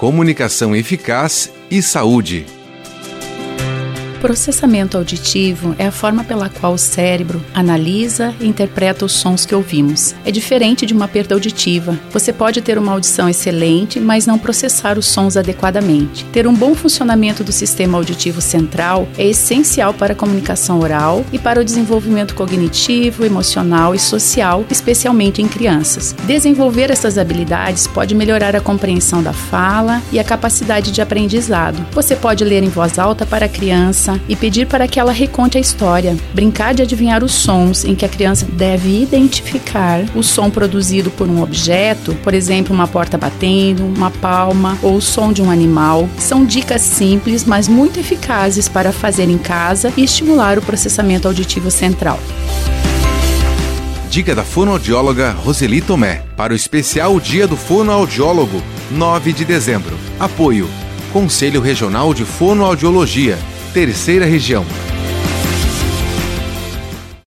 comunicação eficaz e saúde. Processamento auditivo é a forma pela qual o cérebro analisa e interpreta os sons que ouvimos. É diferente de uma perda auditiva. Você pode ter uma audição excelente, mas não processar os sons adequadamente. Ter um bom funcionamento do sistema auditivo central é essencial para a comunicação oral e para o desenvolvimento cognitivo, emocional e social, especialmente em crianças. Desenvolver essas habilidades pode melhorar a compreensão da fala e a capacidade de aprendizado. Você pode ler em voz alta para a criança criança e pedir para que ela reconte a história. Brincar de adivinhar os sons em que a criança deve identificar o som produzido por um objeto, por exemplo, uma porta batendo, uma palma ou o som de um animal. São dicas simples, mas muito eficazes para fazer em casa e estimular o processamento auditivo central. Dica da fonoaudióloga Roseli Tomé para o especial Dia do Fonoaudiólogo, 9 de dezembro. Apoio: Conselho Regional de Fonoaudiologia terceira região.